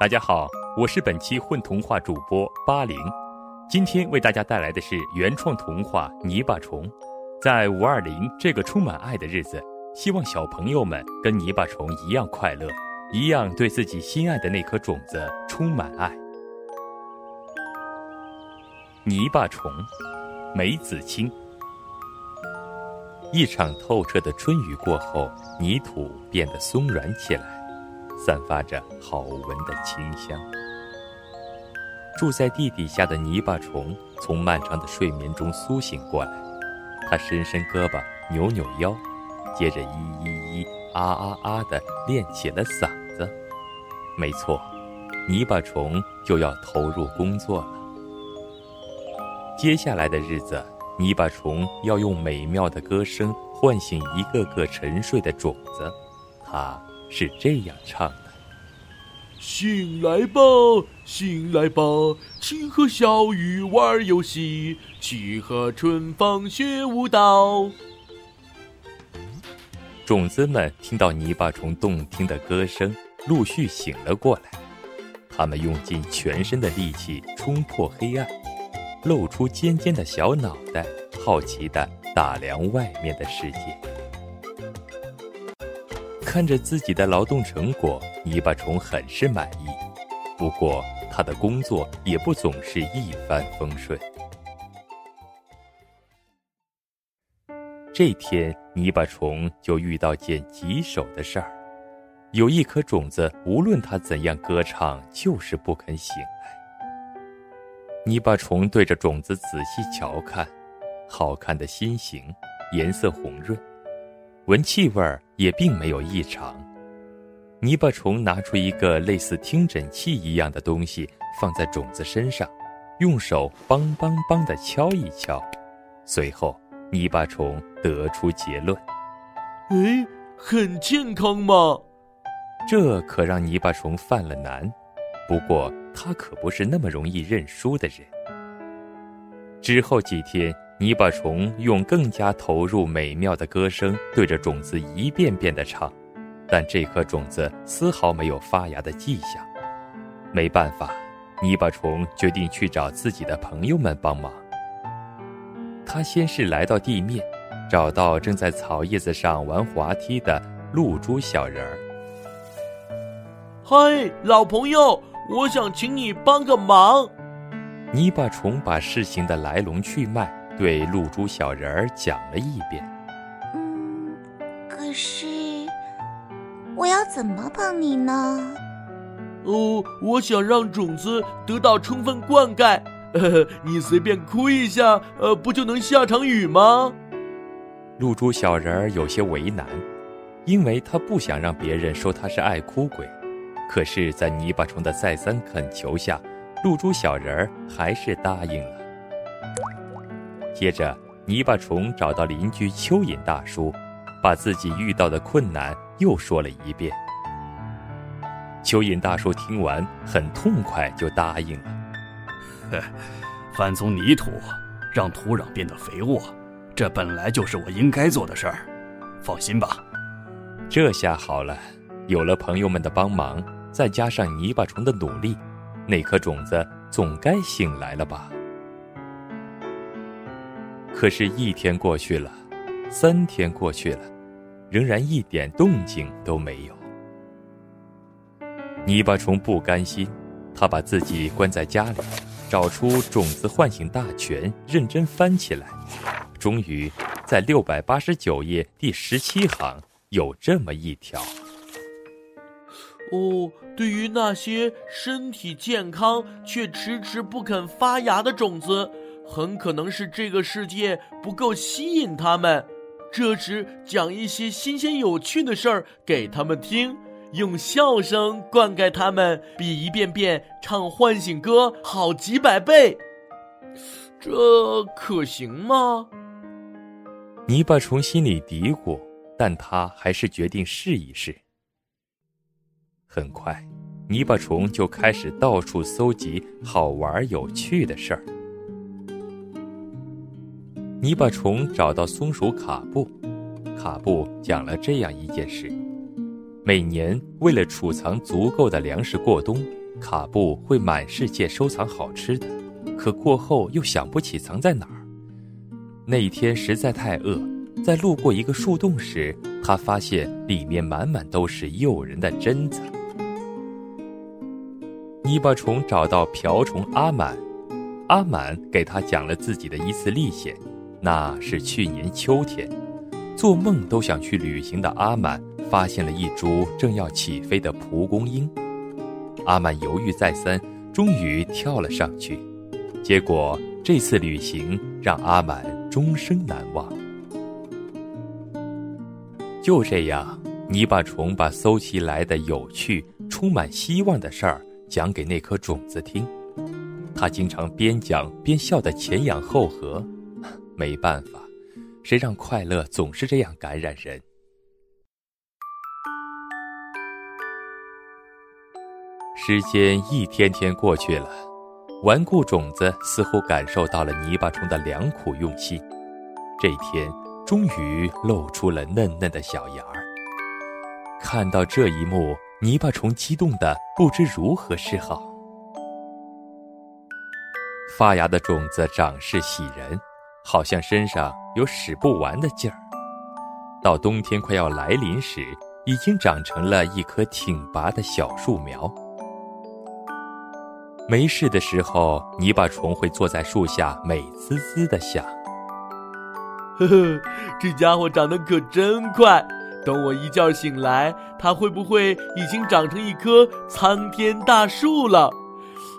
大家好，我是本期混童话主播八零，今天为大家带来的是原创童话《泥巴虫》。在五二零这个充满爱的日子，希望小朋友们跟泥巴虫一样快乐，一样对自己心爱的那颗种子充满爱。泥巴虫，梅子青。一场透彻的春雨过后，泥土变得松软起来。散发着好闻的清香。住在地底下的泥巴虫从漫长的睡眠中苏醒过来，它伸伸胳膊，扭扭腰，接着咿咿咿、啊啊啊的练起了嗓子。没错，泥巴虫就要投入工作了。接下来的日子，泥巴虫要用美妙的歌声唤醒一个个沉睡的种子。它。是这样唱的：醒来吧，醒来吧，请和小雨玩游戏，去和春风学舞蹈。种子们听到泥巴虫动听的歌声，陆续醒了过来。他们用尽全身的力气冲破黑暗，露出尖尖的小脑袋，好奇地打量外面的世界。看着自己的劳动成果，泥巴虫很是满意。不过，他的工作也不总是一帆风顺。这天，泥巴虫就遇到件棘手的事儿：有一颗种子，无论它怎样歌唱，就是不肯醒来。泥巴虫对着种子仔细瞧看，好看的心形，颜色红润。闻气味儿也并没有异常。泥巴虫拿出一个类似听诊器一样的东西，放在种子身上，用手“梆梆梆”的敲一敲。随后，泥巴虫得出结论：“哎，很健康嘛。”这可让泥巴虫犯了难。不过，他可不是那么容易认输的人。之后几天。泥巴虫用更加投入美妙的歌声对着种子一遍遍地唱，但这颗种子丝毫没有发芽的迹象。没办法，泥巴虫决定去找自己的朋友们帮忙。他先是来到地面，找到正在草叶子上玩滑梯的露珠小人儿。嗨，老朋友，我想请你帮个忙。泥巴虫把事情的来龙去脉。对露珠小人儿讲了一遍。嗯，可是我要怎么帮你呢？哦，我想让种子得到充分灌溉。你随便哭一下，呃，不就能下场雨吗？露珠小人儿有些为难，因为他不想让别人说他是爱哭鬼。可是，在泥巴虫的再三恳求下，露珠小人儿还是答应了。接着，泥巴虫找到邻居蚯蚓大叔，把自己遇到的困难又说了一遍。蚯蚓大叔听完，很痛快，就答应了。翻松泥土，让土壤变得肥沃，这本来就是我应该做的事儿。放心吧，这下好了，有了朋友们的帮忙，再加上泥巴虫的努力，那颗种子总该醒来了吧。可是，一天过去了，三天过去了，仍然一点动静都没有。泥巴虫不甘心，他把自己关在家里，找出种子唤醒大全，认真翻起来。终于，在六百八十九页第十七行有这么一条：哦，对于那些身体健康却迟迟不肯发芽的种子。很可能是这个世界不够吸引他们，这时讲一些新鲜有趣的事儿给他们听，用笑声灌溉他们，比一遍遍唱唤醒歌好几百倍。这可行吗？泥巴虫心里嘀咕，但他还是决定试一试。很快，泥巴虫就开始到处搜集好玩有趣的事儿。泥巴虫找到松鼠卡布，卡布讲了这样一件事：每年为了储藏足够的粮食过冬，卡布会满世界收藏好吃的，可过后又想不起藏在哪儿。那一天实在太饿，在路过一个树洞时，他发现里面满满都是诱人的榛子。泥巴虫找到瓢虫阿满，阿满给他讲了自己的一次历险。那是去年秋天，做梦都想去旅行的阿满发现了一株正要起飞的蒲公英。阿满犹豫再三，终于跳了上去。结果这次旅行让阿满终生难忘。就这样，泥巴虫把搜集来的有趣、充满希望的事儿。讲给那颗种子听，他经常边讲边笑得前仰后合。没办法，谁让快乐总是这样感染人？时间一天天过去了，顽固种子似乎感受到了泥巴虫的良苦用心。这一天，终于露出了嫩嫩的小芽儿。看到这一幕。泥巴虫激动的不知如何是好。发芽的种子长势喜人，好像身上有使不完的劲儿。到冬天快要来临时，已经长成了一棵挺拔的小树苗。没事的时候，泥巴虫会坐在树下美滋滋的想：“呵呵，这家伙长得可真快。”等我一觉醒来，它会不会已经长成一棵苍天大树了？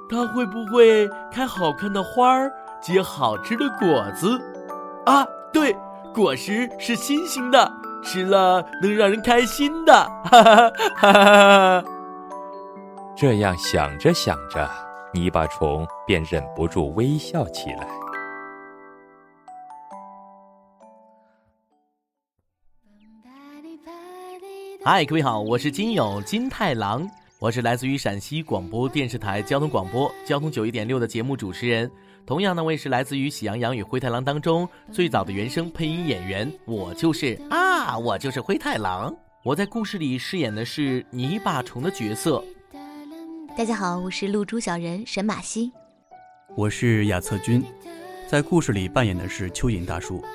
它会不会开好看的花儿，结好吃的果子？啊，对，果实是新鲜的，吃了能让人开心的。哈哈哈哈哈！这样想着想着，泥巴虫便忍不住微笑起来。嗨，各位好，我是金友金太郎，我是来自于陕西广播电视台交通广播交通九一点六的节目主持人。同样呢，我也是来自于《喜羊羊与灰太狼》当中最早的原声配音演员。我就是啊，我就是灰太狼。我在故事里饰演的是泥巴虫的角色。大家好，我是露珠小人沈马西。我是亚策君，在故事里扮演的是蚯蚓大叔。